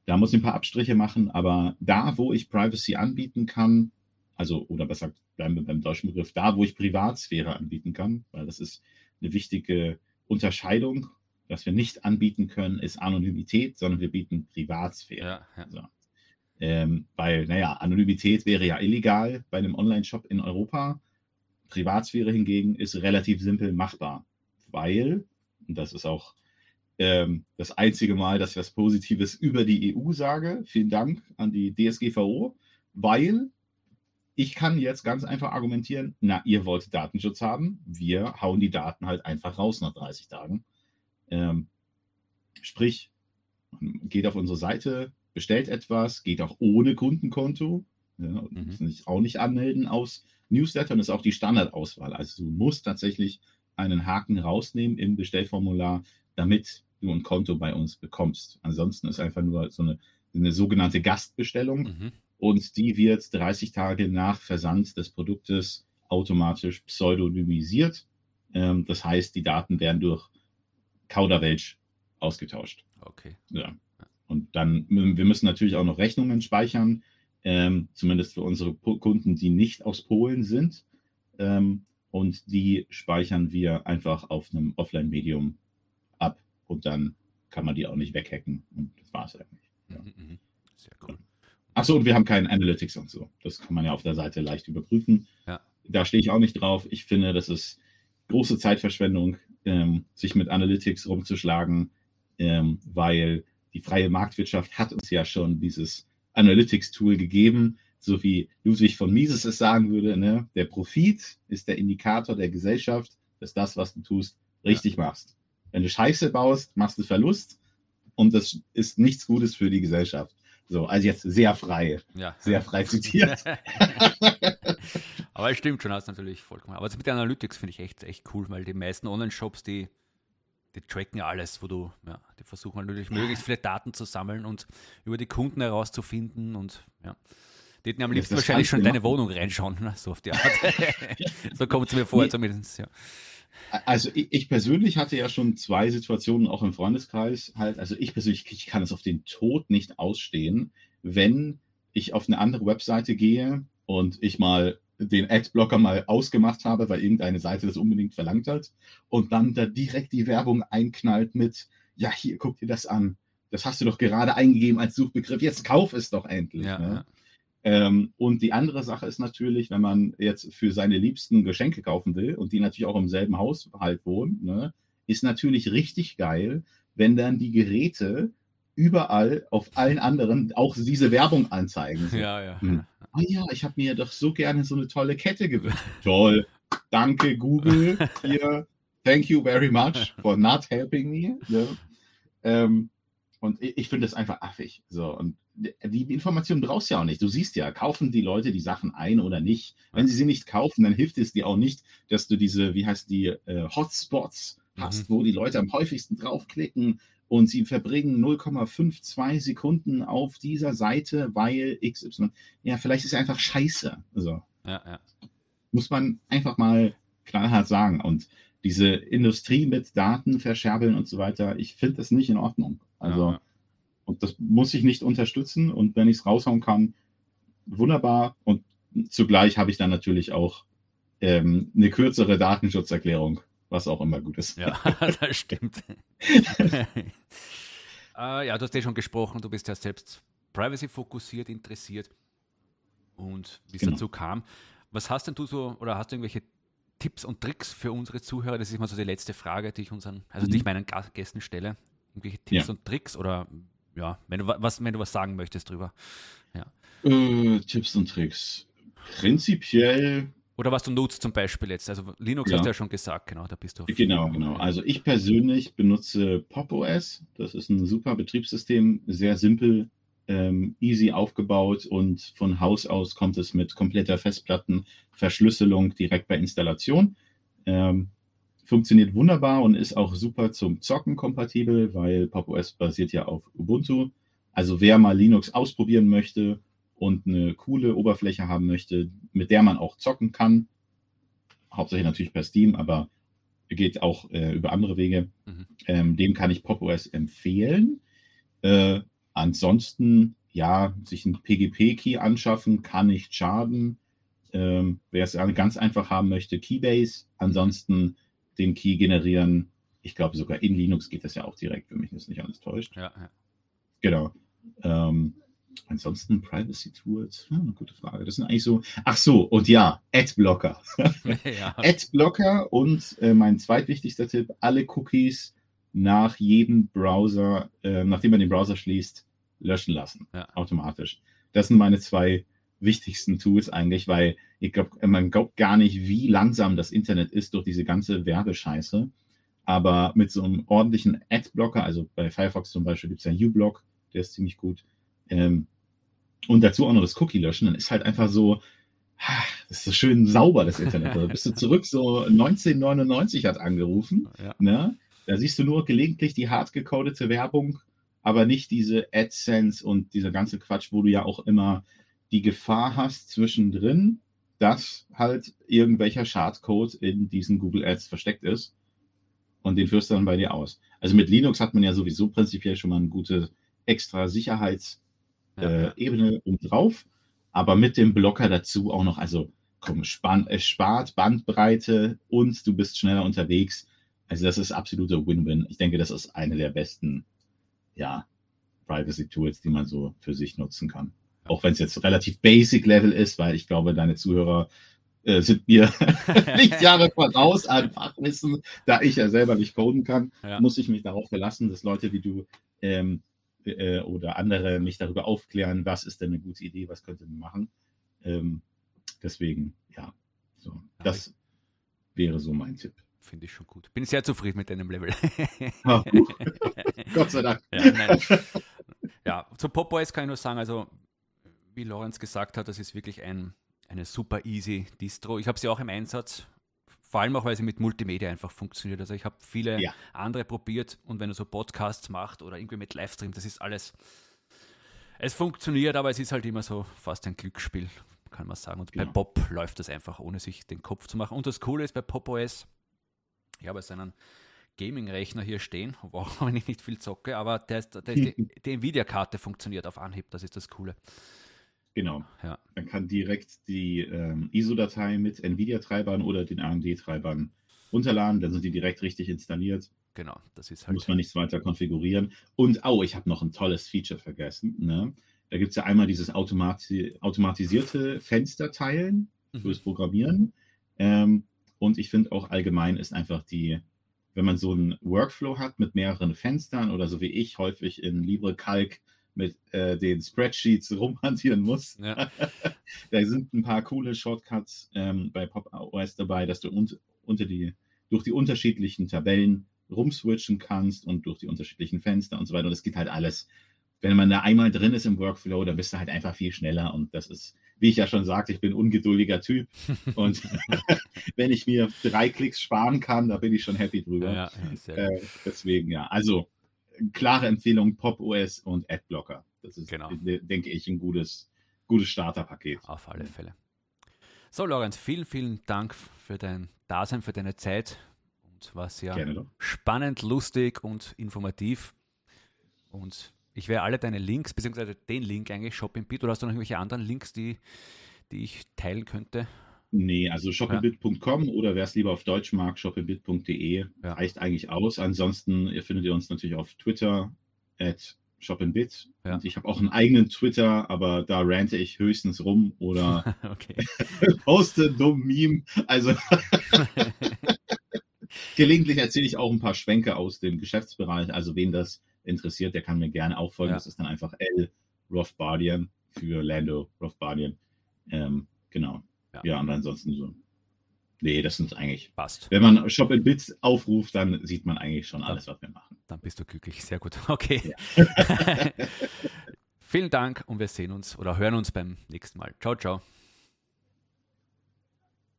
Da muss ich ein paar Abstriche machen, aber da, wo ich Privacy anbieten kann, also, oder besser bleiben wir beim deutschen Begriff, da, wo ich Privatsphäre anbieten kann, weil das ist eine wichtige Unterscheidung. Was wir nicht anbieten können, ist Anonymität, sondern wir bieten Privatsphäre. Ja, ja. So. Ähm, weil, naja, Anonymität wäre ja illegal bei einem Online-Shop in Europa. Privatsphäre hingegen ist relativ simpel machbar, weil, und das ist auch ähm, das einzige Mal, dass ich was Positives über die EU sage, vielen Dank an die DSGVO, weil ich kann jetzt ganz einfach argumentieren, na, ihr wollt Datenschutz haben, wir hauen die Daten halt einfach raus nach 30 Tagen. Ähm, sprich, geht auf unsere Seite, bestellt etwas, geht auch ohne Kundenkonto, ja, mhm. sich auch nicht anmelden aus Newsletter und ist auch die Standardauswahl. Also du musst tatsächlich einen Haken rausnehmen im Bestellformular, damit du ein Konto bei uns bekommst. Ansonsten ist einfach nur so eine, eine sogenannte Gastbestellung mhm. und die wird 30 Tage nach Versand des Produktes automatisch pseudonymisiert. Ähm, das heißt, die Daten werden durch Kauderwelsch ausgetauscht.
Okay.
Ja. Und dann, wir müssen natürlich auch noch Rechnungen speichern, ähm, zumindest für unsere Kunden, die nicht aus Polen sind. Ähm, und die speichern wir einfach auf einem Offline-Medium und dann kann man die auch nicht weghacken. Und das war es eigentlich. Ja. Mhm, mhm. Sehr cool. Achso, und wir haben keinen Analytics und so. Das kann man ja auf der Seite leicht überprüfen. Ja. Da stehe ich auch nicht drauf. Ich finde, das ist große Zeitverschwendung, ähm, sich mit Analytics rumzuschlagen, ähm, weil die freie Marktwirtschaft hat uns ja schon dieses Analytics-Tool gegeben, so wie Ludwig von Mises es sagen würde, ne? der Profit ist der Indikator der Gesellschaft, dass das, was du tust, richtig ja. machst. Wenn du Scheiße baust, machst du Verlust und das ist nichts Gutes für die Gesellschaft. So, also jetzt sehr frei. Ja. Sehr frei zitiert.
Aber es stimmt schon, hast natürlich vollkommen. Aber das mit den Analytics finde ich echt, echt cool, weil die meisten Online-Shops, die, die tracken alles, wo du, ja, die versuchen natürlich möglichst viele Daten zu sammeln und über die Kunden herauszufinden und ja. Die hätten am liebsten wahrscheinlich schon in deine Wohnung reinschauen, ne? so auf die Art. so kommt es mir vor, zumindest, ja.
Also ich, ich, persönlich hatte ja schon zwei Situationen auch im Freundeskreis halt. Also ich persönlich, ich kann es auf den Tod nicht ausstehen, wenn ich auf eine andere Webseite gehe und ich mal den Adblocker mal ausgemacht habe, weil irgendeine Seite das unbedingt verlangt hat und dann da direkt die Werbung einknallt mit, ja, hier, guck dir das an. Das hast du doch gerade eingegeben als Suchbegriff. Jetzt kauf es doch endlich. Ja, ne? ja. Ähm, und die andere Sache ist natürlich, wenn man jetzt für seine Liebsten Geschenke kaufen will und die natürlich auch im selben Haushalt wohnen, ne, ist natürlich richtig geil, wenn dann die Geräte überall auf allen anderen auch diese Werbung anzeigen.
Ja, ja. Hm.
Ah ja, ich habe mir doch so gerne so eine tolle Kette gewünscht. Toll. Danke, Google. Hier. Thank you very much for not helping me. Ne? Ähm, und ich, ich finde das einfach affig. So, und die Information brauchst du ja auch nicht. Du siehst ja, kaufen die Leute die Sachen ein oder nicht. Wenn sie sie nicht kaufen, dann hilft es dir auch nicht, dass du diese, wie heißt die, äh, Hotspots mhm. hast, wo die Leute am häufigsten draufklicken und sie verbringen 0,52 Sekunden auf dieser Seite, weil XY. Ja, vielleicht ist es einfach scheiße. Also, ja, ja. Muss man einfach mal knallhart sagen. Und diese Industrie mit Daten verscherbeln und so weiter, ich finde das nicht in Ordnung. Also, ja. Und das muss ich nicht unterstützen. Und wenn ich es raushauen kann, wunderbar. Und zugleich habe ich dann natürlich auch ähm, eine kürzere Datenschutzerklärung, was auch immer gut ist.
Ja, das stimmt. äh, ja, du hast ja schon gesprochen, du bist ja selbst privacy-fokussiert, interessiert und wie es genau. dazu kam. Was hast denn du so, oder hast du irgendwelche Tipps und Tricks für unsere Zuhörer? Das ist mal so die letzte Frage, die ich unseren, also die ich mhm. meinen Gästen stelle irgendwelche Tipps ja. und Tricks oder ja, wenn du was, wenn du was sagen möchtest drüber.
Ja. Äh, Tipps und Tricks. Prinzipiell.
Oder was du nutzt zum Beispiel jetzt. Also Linux ja. hast du ja schon gesagt, genau, da bist du.
Genau, genau. Also ich persönlich benutze Pop OS. Das ist ein super Betriebssystem, sehr simpel, ähm, easy aufgebaut und von Haus aus kommt es mit kompletter Festplattenverschlüsselung direkt bei Installation. Ähm, Funktioniert wunderbar und ist auch super zum Zocken kompatibel, weil Pop! OS basiert ja auf Ubuntu. Also wer mal Linux ausprobieren möchte und eine coole Oberfläche haben möchte, mit der man auch zocken kann, hauptsächlich natürlich per Steam, aber geht auch äh, über andere Wege, mhm. ähm, dem kann ich Pop! OS empfehlen. Äh, ansonsten, ja, sich ein PGP-Key anschaffen, kann nicht schaden. Ähm, wer es ganz einfach haben möchte, Keybase. Ansonsten den Key generieren. Ich glaube, sogar in Linux geht das ja auch direkt, wenn mich das nicht alles täuscht. Ja, ja. Genau. Ähm, ansonsten Privacy Tools, eine gute Frage. Das sind eigentlich so. Ach so, und ja, Adblocker. ja. Adblocker und äh, mein zweitwichtigster Tipp: alle Cookies nach jedem Browser, äh, nachdem man den Browser schließt, löschen lassen. Ja. Automatisch. Das sind meine zwei wichtigsten Tools eigentlich, weil ich glaube, man glaubt gar nicht, wie langsam das Internet ist durch diese ganze Werbescheiße. Aber mit so einem ordentlichen Adblocker, also bei Firefox zum Beispiel gibt es ja uBlock, der ist ziemlich gut. Ähm, und dazu auch noch das Cookie löschen, dann ist halt einfach so, das ist so schön sauber, das Internet. Da bist du zurück, so 1999 hat angerufen. Ja. Ne? Da siehst du nur gelegentlich die hart gecodete Werbung, aber nicht diese AdSense und dieser ganze Quatsch, wo du ja auch immer die Gefahr hast zwischendrin, dass halt irgendwelcher Schadcode in diesen Google Ads versteckt ist und den führst du dann bei dir aus. Also mit Linux hat man ja sowieso prinzipiell schon mal eine gute extra Sicherheitsebene äh, ja. drauf, aber mit dem Blocker dazu auch noch, also komm, span es spart Bandbreite und du bist schneller unterwegs. Also das ist absoluter Win-Win. Ich denke, das ist eine der besten, ja, Privacy-Tools, die man so für sich nutzen kann. Auch wenn es jetzt relativ basic Level ist, weil ich glaube, deine Zuhörer äh, sind mir Lichtjahre voraus an Fachwissen, da ich ja selber nicht coden kann, ja. muss ich mich darauf verlassen, dass Leute wie du ähm, äh, oder andere mich darüber aufklären, was ist denn eine gute Idee, was könnte man machen. Ähm, deswegen, ja, so, das wäre so mein Tipp.
Finde ich schon gut. Bin sehr zufrieden mit deinem Level.
oh, Gott sei Dank. Ja,
ja, zu Pop OS kann ich nur sagen, also wie Lorenz gesagt hat, das ist wirklich ein, eine super easy Distro. Ich habe sie auch im Einsatz, vor allem auch, weil sie mit Multimedia einfach funktioniert. Also ich habe viele ja. andere probiert und wenn du so Podcasts macht oder irgendwie mit Livestream, das ist alles, es funktioniert, aber es ist halt immer so fast ein Glücksspiel, kann man sagen. Und genau. bei Pop läuft das einfach, ohne sich den Kopf zu machen. Und das Coole ist bei Pop OS, ich habe jetzt einen Gaming-Rechner hier stehen, auch wenn ich nicht viel zocke, aber der der die, die Nvidia-Karte funktioniert auf Anhieb, das ist das Coole.
Genau. Ja. Man kann direkt die ähm, ISO-Datei mit NVIDIA-Treibern oder den AMD-Treibern runterladen, dann sind die direkt richtig installiert.
Genau, das ist
halt. Muss man nichts weiter konfigurieren. Und, oh, ich habe noch ein tolles Feature vergessen. Ne? Da gibt es ja einmal dieses automati automatisierte Fensterteilen mhm. fürs Programmieren. Ähm, und ich finde auch allgemein ist einfach die, wenn man so einen Workflow hat mit mehreren Fenstern oder so wie ich häufig in LibreCalc mit äh, den Spreadsheets rumhantieren muss. Ja. da sind ein paar coole Shortcuts ähm, bei Pop OS dabei, dass du un unter die, durch die unterschiedlichen Tabellen rumswitchen kannst und durch die unterschiedlichen Fenster und so weiter. Und das geht halt alles. Wenn man da einmal drin ist im Workflow, dann bist du halt einfach viel schneller. Und das ist, wie ich ja schon sagte, ich bin ein ungeduldiger Typ. Und wenn ich mir drei Klicks sparen kann, da bin ich schon happy drüber. Ja, ja, äh, deswegen ja. Also klare Empfehlung Pop OS und Adblocker. Das ist, genau. denke ich, ein gutes, gutes Starterpaket.
Auf alle Fälle. So, Lorenz, vielen, vielen Dank für dein Dasein, für deine Zeit. Und war sehr spannend, lustig und informativ. Und ich werde alle deine Links, beziehungsweise den Link eigentlich, Shopping oder hast du noch irgendwelche anderen Links, die, die ich teilen könnte?
Nee, also shoppingbit.com ja. oder wer es lieber auf Deutsch mag, shoppingbit.de ja. reicht eigentlich aus. Ansonsten ihr findet ihr uns natürlich auf Twitter at shoppingbit. Ja. Und ich habe auch einen eigenen Twitter, aber da rante ich höchstens rum oder poste dumm Meme. Also gelegentlich erzähle ich auch ein paar Schwenke aus dem Geschäftsbereich. Also wen das interessiert, der kann mir gerne auch folgen. Das ist dann einfach L Rothbardian für Lando Rothbardian. Ähm, genau. Ja. ja, und ansonsten so. Nee, das sind eigentlich.
Passt.
Wenn man Shop in Bits aufruft, dann sieht man eigentlich schon alles, was wir machen.
Dann bist du glücklich. Sehr gut. Okay. Ja. Vielen Dank und wir sehen uns oder hören uns beim nächsten Mal. Ciao, ciao.